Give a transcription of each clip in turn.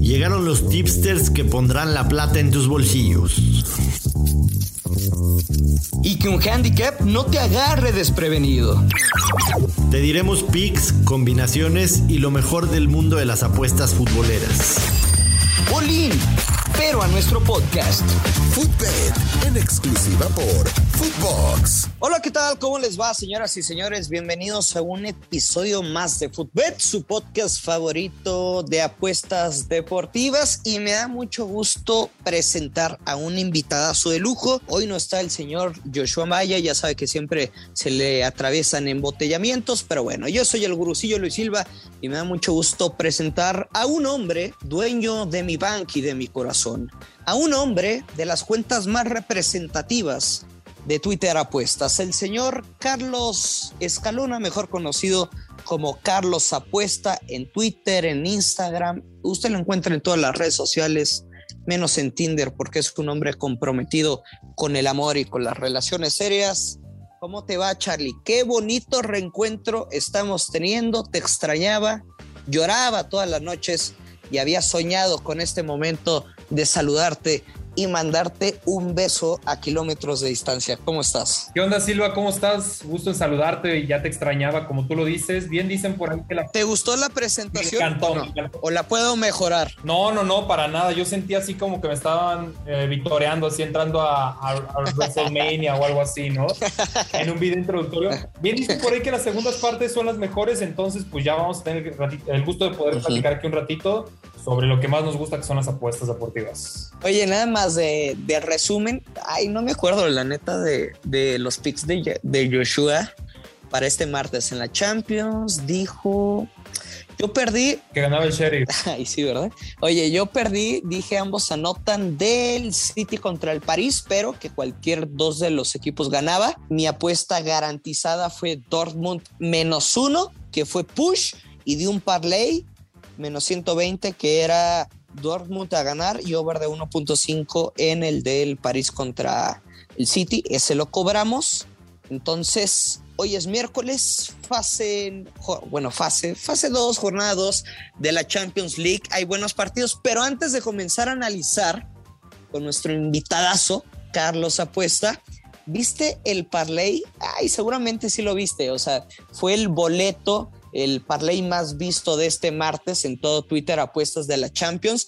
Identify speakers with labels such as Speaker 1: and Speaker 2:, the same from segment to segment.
Speaker 1: Llegaron los tipsters que pondrán la plata en tus bolsillos.
Speaker 2: Y que un handicap no te agarre desprevenido.
Speaker 1: Te diremos picks, combinaciones y lo mejor del mundo de las apuestas futboleras.
Speaker 2: Olin, pero a nuestro podcast.
Speaker 3: Footbet, en exclusiva por Footbox.
Speaker 2: Hola, ¿qué tal? ¿Cómo les va, señoras y señores? Bienvenidos a un episodio más de Footbet, su podcast favorito de apuestas deportivas. Y me da mucho gusto presentar a un invitadazo de lujo. Hoy no está el señor Joshua Maya, ya sabe que siempre se le atraviesan embotellamientos, pero bueno, yo soy el gurucillo Luis Silva y me da mucho gusto presentar a un hombre dueño de mi bank y de mi corazón. A un hombre de las cuentas más representativas de Twitter Apuestas, el señor Carlos Escalona, mejor conocido como Carlos Apuesta en Twitter, en Instagram. Usted lo encuentra en todas las redes sociales, menos en Tinder, porque es un hombre comprometido con el amor y con las relaciones serias. ¿Cómo te va, Charlie? Qué bonito reencuentro estamos teniendo. Te extrañaba, lloraba todas las noches y había soñado con este momento de saludarte y mandarte un beso a kilómetros de distancia. ¿Cómo estás?
Speaker 4: ¿Qué onda, Silva? ¿Cómo estás? Gusto en saludarte y ya te extrañaba, como tú lo dices. Bien dicen por ahí que la...
Speaker 2: ¿Te gustó la presentación?
Speaker 4: Me encantó,
Speaker 2: ¿O, no?
Speaker 4: me encantó.
Speaker 2: ¿O la puedo mejorar?
Speaker 4: No, no, no, para nada. Yo sentí así como que me estaban eh, victoreando, así entrando a, a, a WrestleMania o algo así, ¿no? En un video introductorio. Bien dicen por ahí que las segundas partes son las mejores, entonces pues ya vamos a tener el, gusto de poder platicar aquí un ratito sobre lo que más nos gusta, que son las apuestas deportivas.
Speaker 2: Oye, nada más de, de resumen. Ay, no me acuerdo, la neta, de, de los picks de, de Joshua para este martes en la Champions. Dijo. Yo perdí
Speaker 4: Que ganaba el Sheriff.
Speaker 2: Ay, sí, ¿verdad? Oye, yo perdí, dije ambos anotan del City contra el París, pero que cualquier dos de los equipos ganaba. Mi apuesta garantizada fue Dortmund menos uno, que fue push, y di un parlay menos 120, que era Dortmund a ganar y over de 1.5 en el del París contra el City. Ese lo cobramos. Entonces, hoy es miércoles, fase, bueno, fase, fase 2, jornada 2 de la Champions League. Hay buenos partidos, pero antes de comenzar a analizar con nuestro invitadazo, Carlos Apuesta, ¿viste el parlay? Ay, seguramente sí lo viste, o sea, fue el boleto, el parlay más visto de este martes en todo Twitter Apuestas de la Champions.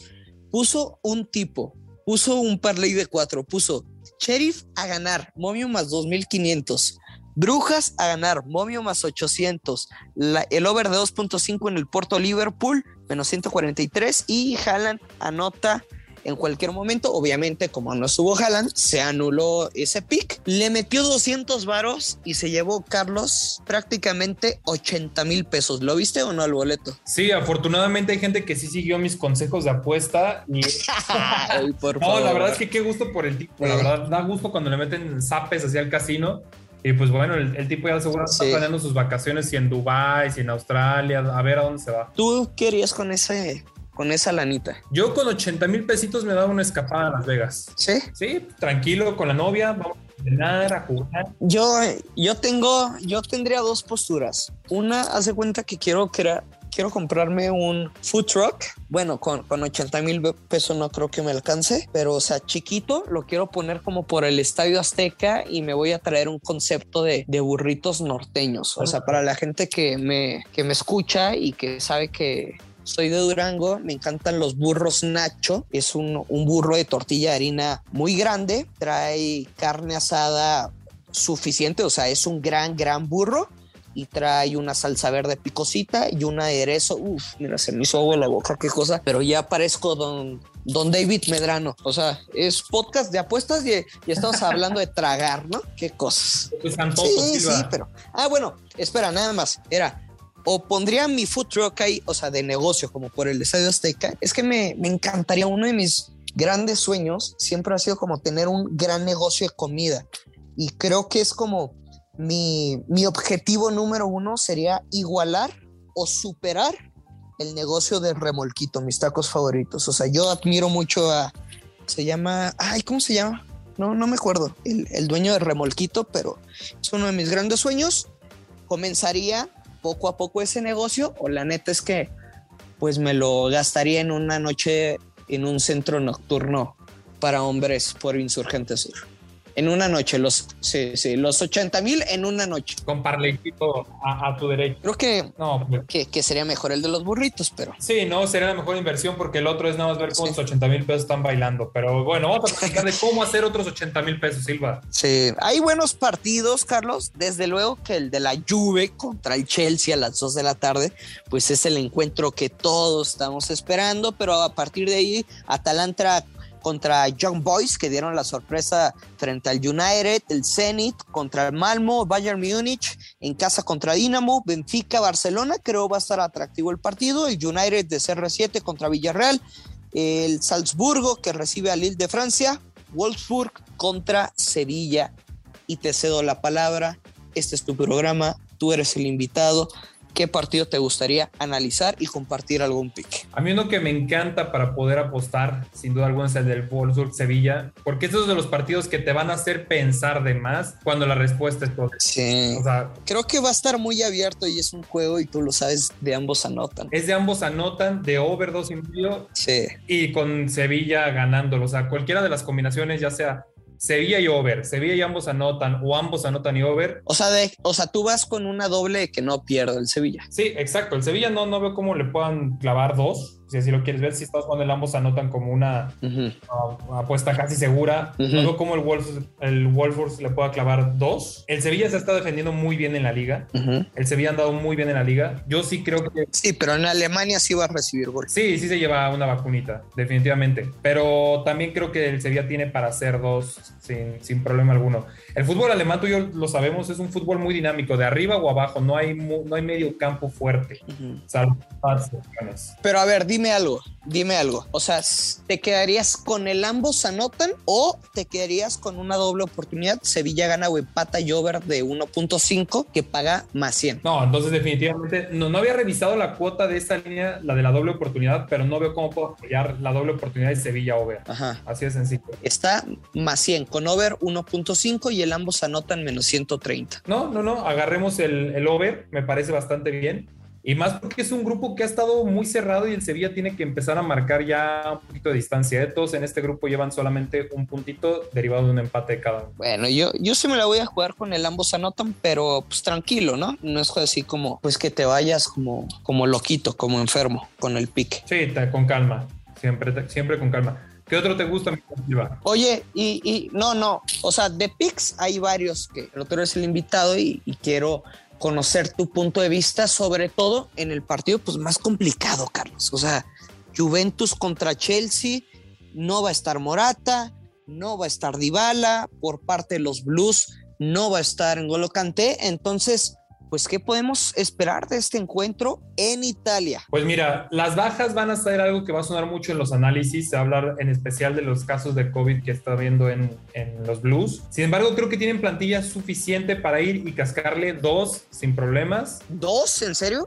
Speaker 2: Puso un tipo, puso un parlay de cuatro, puso Sheriff a ganar, momio más 2500. Brujas a ganar, momio más 800. La- el over de 2.5 en el Porto Liverpool, menos 143. Y Haaland anota en cualquier momento. Obviamente, como no estuvo Haaland, se anuló ese pick. Le metió 200 varos y se llevó Carlos prácticamente 80 mil pesos. ¿Lo viste o no al boleto?
Speaker 4: Sí, afortunadamente hay gente que sí siguió mis consejos de apuesta y
Speaker 2: Ay, por
Speaker 4: No,
Speaker 2: favor.
Speaker 4: la verdad es que qué gusto por el tipo. La verdad, da gusto cuando le meten zapes hacia el casino. Y pues bueno, el, el tipo ya seguro está planeando sus vacaciones, si en Dubái, si en Australia, a ver a dónde se va.
Speaker 2: ¿Tú querías con ese, con esa lanita?
Speaker 4: Yo con 80 mil pesitos me daba una escapada a Las Vegas.
Speaker 2: ¿Sí?
Speaker 4: Sí, tranquilo, con la novia, vamos a cenar, a jugar.
Speaker 2: Yo, yo tengo, yo tendría dos posturas. Una, hace cuenta que quiero crear, quiero comprarme un food truck. Bueno, con, con 80 mil pesos no creo que me alcance, pero o sea, chiquito, lo quiero poner como por el Estadio Azteca y me voy a traer un concepto de, de burritos norteños. O sea, para la gente que me, que me escucha y que sabe que soy de Durango, me encantan los burros Nacho. Es un, un burro de tortilla de harina muy grande, trae carne asada suficiente, o sea, es un gran, gran burro y trae una salsa verde picosita y un aderezo. Uf, mira, se me hizo agua la boca, qué cosa. Pero ya parezco don, don David Medrano. O sea, es podcast de apuestas y, y estamos hablando de tragar, ¿no? Qué cosas.
Speaker 4: Pues
Speaker 2: Sí, sí, pero. Ah, bueno, espera, nada más. Era. O pondría mi food truck ahí, o sea, de negocio, como por el Estadio Azteca. Es que me, me encantaría. Uno de mis grandes sueños siempre ha sido como tener un gran negocio de comida. Y creo que es como mi, mi objetivo número uno sería igualar o superar el negocio del remolquito, mis tacos favoritos. O sea, yo admiro mucho a. Se llama. Ay, ¿cómo se llama? No, no me acuerdo. El, el dueño del remolquito, pero es uno de mis grandes sueños. Comenzaría poco a poco ese negocio, o la neta es que pues me lo gastaría en una noche en un centro nocturno para hombres por Insurgente Sur en una noche, los, sí, sí, los 80 mil en una noche.
Speaker 4: Con parleycito a, a, tu derecho.
Speaker 2: Creo que, no, pues, que, que, sería mejor el de los burritos, pero.
Speaker 4: Sí, no, sería la mejor inversión porque el otro es nada más ver cómo sí. 80 mil pesos están bailando. Pero bueno, vamos a platicar de cómo hacer otros 80 mil pesos, Silva.
Speaker 2: Sí, hay buenos partidos, Carlos. Desde luego que el de la Juve contra el Chelsea a las 2 de la tarde, pues es el encuentro que todos estamos esperando, pero a partir de ahí, Atalanta contra Young Boys, que dieron la sorpresa frente al United, el Zenit contra el Malmo, Bayern Múnich en casa contra Dinamo, Benfica, Barcelona, creo va a estar atractivo el partido, el United de CR7 contra Villarreal, el Salzburgo que recibe al Lille de Francia, Wolfsburg contra Sevilla. Y te cedo la palabra, este es tu programa, tú eres el invitado, ¿qué partido te gustaría analizar y compartir algún pick?
Speaker 4: A mí uno que me encanta para poder apostar, sin duda alguna, es el del Wolfsburg Sevilla, porque estos son de los partidos que te van a hacer pensar de más cuando la respuesta es todo.
Speaker 2: Sí. O sea, creo que va a estar muy abierto y es un juego y tú lo sabes, de ambos anotan.
Speaker 4: Es de ambos anotan, de over dos y medio.
Speaker 2: Sí.
Speaker 4: Y con Sevilla ganándolo. O sea, cualquiera de las combinaciones, ya sea Sevilla y over, Sevilla y ambos anotan o ambos anotan y over.
Speaker 2: O sea, de, o sea, tú vas con una doble que no pierde el Sevilla.
Speaker 4: Sí, exacto. El Sevilla no, no veo cómo le puedan clavar dos si así lo quieres ver, si estás con el ambos anotan como una uh -huh. uh, apuesta casi segura. Uh -huh. No veo cómo el Wolves, el Wolfsburg le pueda clavar dos. El Sevilla se está defendiendo muy bien en la liga. -huh. El Sevilla ha andado muy bien en la liga. Yo sí creo que.
Speaker 2: Sí, pero en Alemania sí va a recibir gol.
Speaker 4: Sí, sí se lleva una vacunita, definitivamente. Pero también creo que el Sevilla tiene para hacer dos sin, sin problema alguno. El fútbol alemán, tú y yo lo sabemos, es un fútbol muy dinámico, de arriba o abajo. No hay, no hay medio campo fuerte. Salvo
Speaker 2: pero a ver, dime algo, dime algo. O sea, ¿te quedarías con el ambos anotan o te quedarías con una doble oportunidad? Sevilla gana o empata y over de 1.5 que paga más 100.
Speaker 4: No, entonces definitivamente no, no había revisado la cuota de esta línea, la de la doble oportunidad, pero no veo cómo puedo apoyar la doble oportunidad de Sevilla over.
Speaker 2: Ajá.
Speaker 4: Así de sencillo.
Speaker 2: Está más 100 con over 1.5 y el ambos anotan menos 130.
Speaker 4: No, no, no, agarremos el, el over, me parece bastante bien. Y más porque es un grupo que ha estado muy cerrado y el Sevilla tiene que empezar a marcar ya un poquito de distancia. ¿eh? Todos en este grupo llevan solamente un puntito derivado de un empate de cada uno.
Speaker 2: Bueno, yo, yo sí me la voy a jugar con el ambos anotan, pero pues tranquilo, ¿no? No es así como, pues que te vayas como, como loquito, como enfermo con el pique.
Speaker 4: Sí, con calma, siempre, siempre con calma. ¿Qué otro te gusta, mi
Speaker 2: Oye, y, y, no, no, o sea, de picks hay varios que el otro es el invitado y, y quiero conocer tu punto de vista, sobre todo en el partido pues más complicado, Carlos. O sea, Juventus contra Chelsea, no va a estar Morata, no va a estar Dybala, por parte de los Blues no va a estar N'Golo Kanté, entonces pues ¿qué podemos esperar de este encuentro en Italia?
Speaker 4: Pues mira, las bajas van a ser algo que va a sonar mucho en los análisis, hablar en especial de los casos de COVID que está viendo en, en los Blues. Sin embargo, creo que tienen plantilla suficiente para ir y cascarle dos sin problemas.
Speaker 2: ¿Dos? ¿En serio?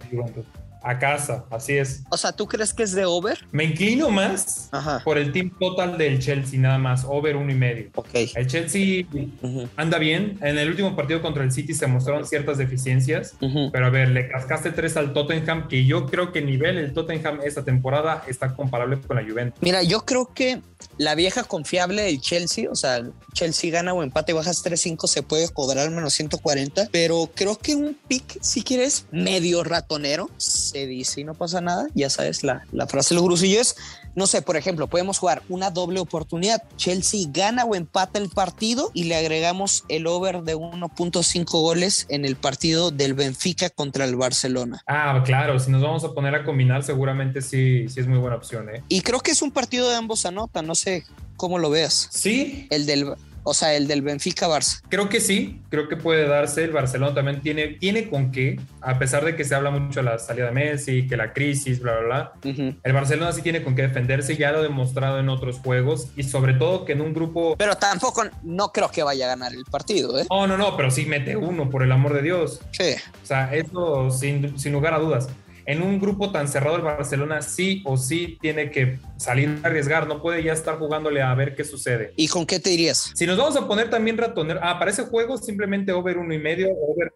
Speaker 4: A casa, así es.
Speaker 2: O sea, ¿tú crees que es de over?
Speaker 4: Me inclino más
Speaker 2: Ajá.
Speaker 4: por el team total del Chelsea, nada más, over uno y medio.
Speaker 2: Ok.
Speaker 4: El Chelsea uh -huh. anda bien. En el último partido contra el City se mostraron ciertas deficiencias, uh -huh. pero a ver, le cascaste tres al Tottenham, que yo creo que el nivel el Tottenham esta temporada está comparable con la Juventus.
Speaker 2: Mira, yo creo que la vieja confiable del Chelsea, o sea, Chelsea gana o empate, bajas 3-5, se puede cobrar menos 140, pero creo que un pick, si quieres, medio ratonero, se dice y no pasa nada, ya sabes, la, la frase de los grusillos, no sé, por ejemplo, podemos jugar una doble oportunidad, Chelsea gana o empata el partido y le agregamos el over de 1.5 goles en el partido del Benfica contra el Barcelona.
Speaker 4: Ah, claro, si nos vamos a poner a combinar, seguramente sí, sí es muy buena opción, ¿eh?
Speaker 2: Y creo que es un partido de ambos anotan, no sé cómo lo veas.
Speaker 4: Sí.
Speaker 2: El del o sea, el del Benfica Barça.
Speaker 4: Creo que sí, creo que puede darse. El Barcelona también tiene, tiene con qué, a pesar de que se habla mucho de la salida de Messi, que la crisis, bla, bla, bla. Uh -huh. El Barcelona sí tiene con qué defenderse, ya lo ha demostrado en otros juegos y sobre todo que en un grupo.
Speaker 2: Pero tampoco, no creo que vaya a ganar el partido, ¿eh?
Speaker 4: No, no, no, pero sí mete uno, por el amor de Dios.
Speaker 2: Sí.
Speaker 4: O sea, eso sin, sin lugar a dudas. En un grupo tan cerrado el Barcelona sí o sí tiene que salir a arriesgar, no puede ya estar jugándole a ver qué sucede.
Speaker 2: ¿Y con qué te irías?
Speaker 4: Si nos vamos a poner también ratonero, ah, para ese juego simplemente over uno y medio, over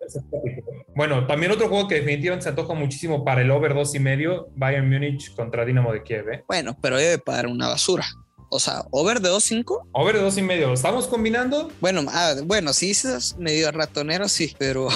Speaker 4: Bueno, también otro juego que definitivamente se antoja muchísimo para el over dos y medio, Bayern Múnich contra Dinamo de Kiev. ¿eh?
Speaker 2: Bueno, pero debe pagar una basura. O sea, over de 2.5.
Speaker 4: Over de dos y medio. ¿Estamos combinando?
Speaker 2: Bueno, ah, bueno, sí, medio ratonero, sí, pero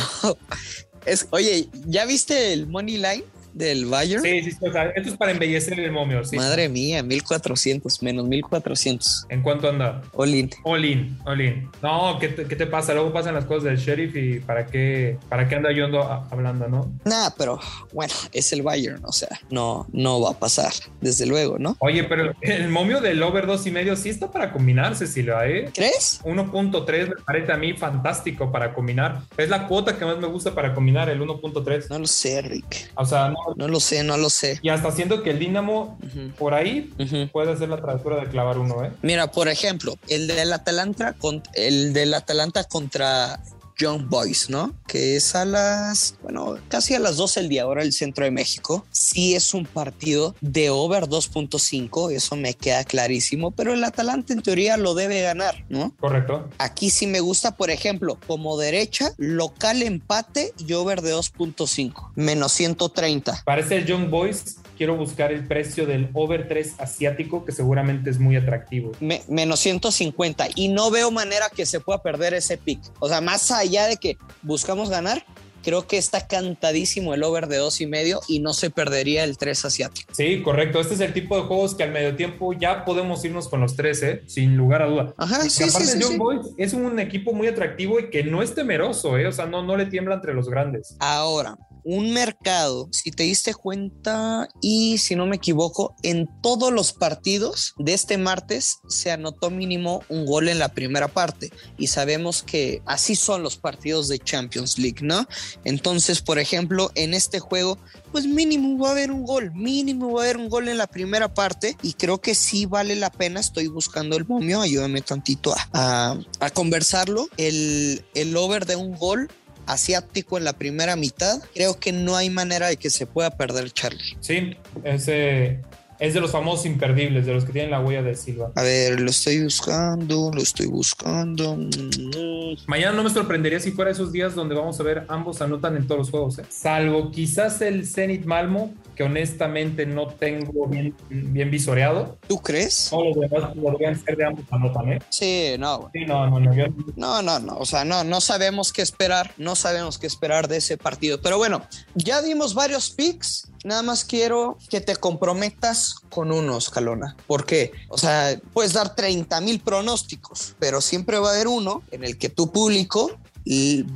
Speaker 2: es, oye, ¿ya viste el money line? Del Bayern.
Speaker 4: Sí, sí, o sea, esto es para embellecer el momio, sí.
Speaker 2: Madre mía, 1400, menos 1400.
Speaker 4: ¿En cuánto anda?
Speaker 2: All in.
Speaker 4: All in, all in. No, ¿qué te, ¿qué te, pasa? Luego pasan las cosas del sheriff y ¿para qué, para qué anda yo ando hablando, no?
Speaker 2: Nada, pero bueno, es el Bayern, o sea, no, no va a pasar, desde luego, ¿no?
Speaker 4: Oye, pero el momio del over 2 y medio sí está para combinarse, Silva, ¿eh?
Speaker 2: ¿Crees?
Speaker 4: 1.3 me parece a mí fantástico para combinar. Es la cuota que más me gusta para combinar, el 1.3.
Speaker 2: No lo sé, Rick.
Speaker 4: O sea, no,
Speaker 2: no lo sé, no lo sé.
Speaker 4: Y hasta siento que el Dinamo por ahí puede hacer la travesura de clavar uno, ¿eh?
Speaker 2: Mira, por ejemplo, el del Atalanta, el del Atalanta contra Young Boys, ¿no? Que es a las, bueno, casi a las 12 del día, ahora el centro de México. Sí es un partido de over 2.5, eso me queda clarísimo, pero el Atalanta en teoría lo debe ganar, ¿no?
Speaker 4: Correcto.
Speaker 2: Aquí sí me gusta, por ejemplo, como derecha, local empate y over de 2.5, menos 130.
Speaker 4: Parece el Young Boys quiero buscar el precio del over 3 asiático, que seguramente es muy atractivo.
Speaker 2: menos 150. Y no veo manera que se pueda perder ese pick. O sea, más allá de que buscamos ganar, creo que está cantadísimo el over de dos y medio y no se perdería el 3 asiático.
Speaker 4: Sí, correcto. Este es el tipo de juegos que al medio tiempo ya podemos irnos con los tres, ¿eh? sin lugar a duda.
Speaker 2: Ajá, sí,
Speaker 4: aparte,
Speaker 2: sí,
Speaker 4: John Boyd es un equipo muy atractivo y que no es temeroso, ¿eh? o sea, no, no le tiembla entre los grandes.
Speaker 2: Ahora, un mercado, si te diste cuenta y si no me equivoco, en todos los partidos de este martes se anotó mínimo un gol en la primera parte y sabemos que así son los partidos de Champions League, ¿no? Entonces, por ejemplo, en este juego, pues mínimo va a haber un gol, mínimo va a haber un gol en la primera parte y creo que sí vale la pena, estoy buscando el momio, ayúdame tantito a, a, conversarlo, el, el over de un gol asiático en la primera mitad, creo que no hay manera de que se pueda perder Charlie.
Speaker 4: Sí, ese es de los famosos imperdibles, de los que tienen la huella de Silva.
Speaker 2: A ver, lo estoy buscando, lo estoy buscando.
Speaker 4: Mañana no me sorprendería si fuera esos días donde vamos a ver ambos anotan en todos los juegos, ¿eh? salvo quizás el Zenit Malmo, que honestamente no tengo bien, bien visoreado.
Speaker 2: ¿Tú crees?
Speaker 4: No, los demás podrían ser de ambos anotan, ¿eh?
Speaker 2: Sí, no.
Speaker 4: Sí, no, no, no.
Speaker 2: No, no, no. O sea, no, no sabemos qué esperar. No sabemos qué esperar de ese partido. Pero bueno, ya dimos varios picks. Nada más quiero que te comprometas con uno, Escalona. ¿Por qué? O sea, puedes dar 30 mil pronósticos, pero siempre va a haber uno en el que tu público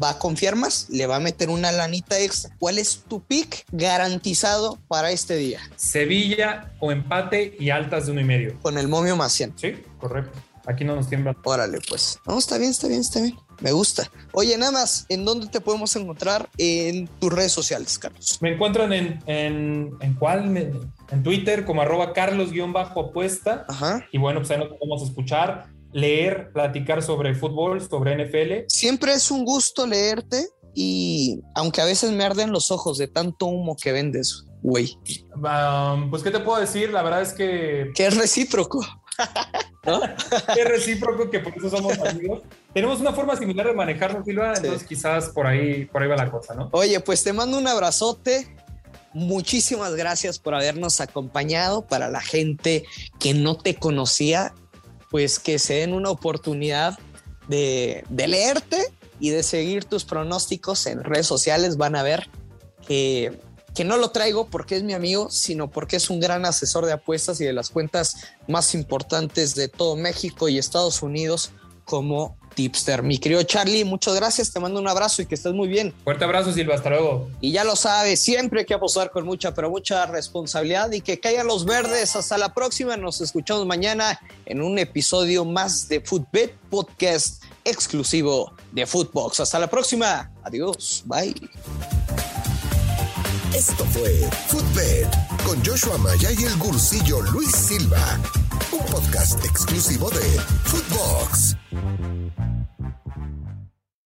Speaker 2: va a confiar más, le va a meter una lanita extra. ¿Cuál es tu pick garantizado para este día?
Speaker 4: Sevilla o empate y altas de uno y medio.
Speaker 2: Con el momio más 100.
Speaker 4: Sí, correcto. Aquí no nos tiembla.
Speaker 2: Órale, pues. No, está bien, está bien, está bien. Me gusta. Oye, nada más, ¿en dónde te podemos encontrar en tus redes sociales, Carlos?
Speaker 4: Me encuentran en, en, en cuál, en Twitter como arroba carlos-apuesta.
Speaker 2: Ajá.
Speaker 4: Y bueno, pues ahí nos podemos escuchar, leer, platicar sobre fútbol, sobre NFL.
Speaker 2: Siempre es un gusto leerte y aunque a veces me arden los ojos de tanto humo que vendes, güey.
Speaker 4: Um, pues, ¿qué te puedo decir? La verdad es que...
Speaker 2: Que es recíproco.
Speaker 4: ¿No? es recíproco que por eso somos amigos. Tenemos una forma similar de manejarnos, Silva, sí. entonces quizás por ahí, por ahí va la cosa, ¿no?
Speaker 2: Oye, pues te mando un abrazote. Muchísimas gracias por habernos acompañado. Para la gente que no te conocía, pues que se den una oportunidad de, de leerte y de seguir tus pronósticos en redes sociales. Van a ver que que no lo traigo porque es mi amigo, sino porque es un gran asesor de apuestas y de las cuentas más importantes de todo México y Estados Unidos como Tipster. Mi querido Charlie, muchas gracias, te mando un abrazo y que estés muy bien.
Speaker 4: Fuerte abrazo, Silva, hasta luego.
Speaker 2: Y ya lo sabes, siempre hay que apostar con mucha, pero mucha responsabilidad y que caigan los verdes. Hasta la próxima, nos escuchamos mañana en un episodio más de Footbet Podcast exclusivo de Footbox. Hasta la próxima, adiós, bye.
Speaker 3: Esto fue Footbed con Joshua Maya y el gursillo Luis Silva, un podcast exclusivo de Footbox.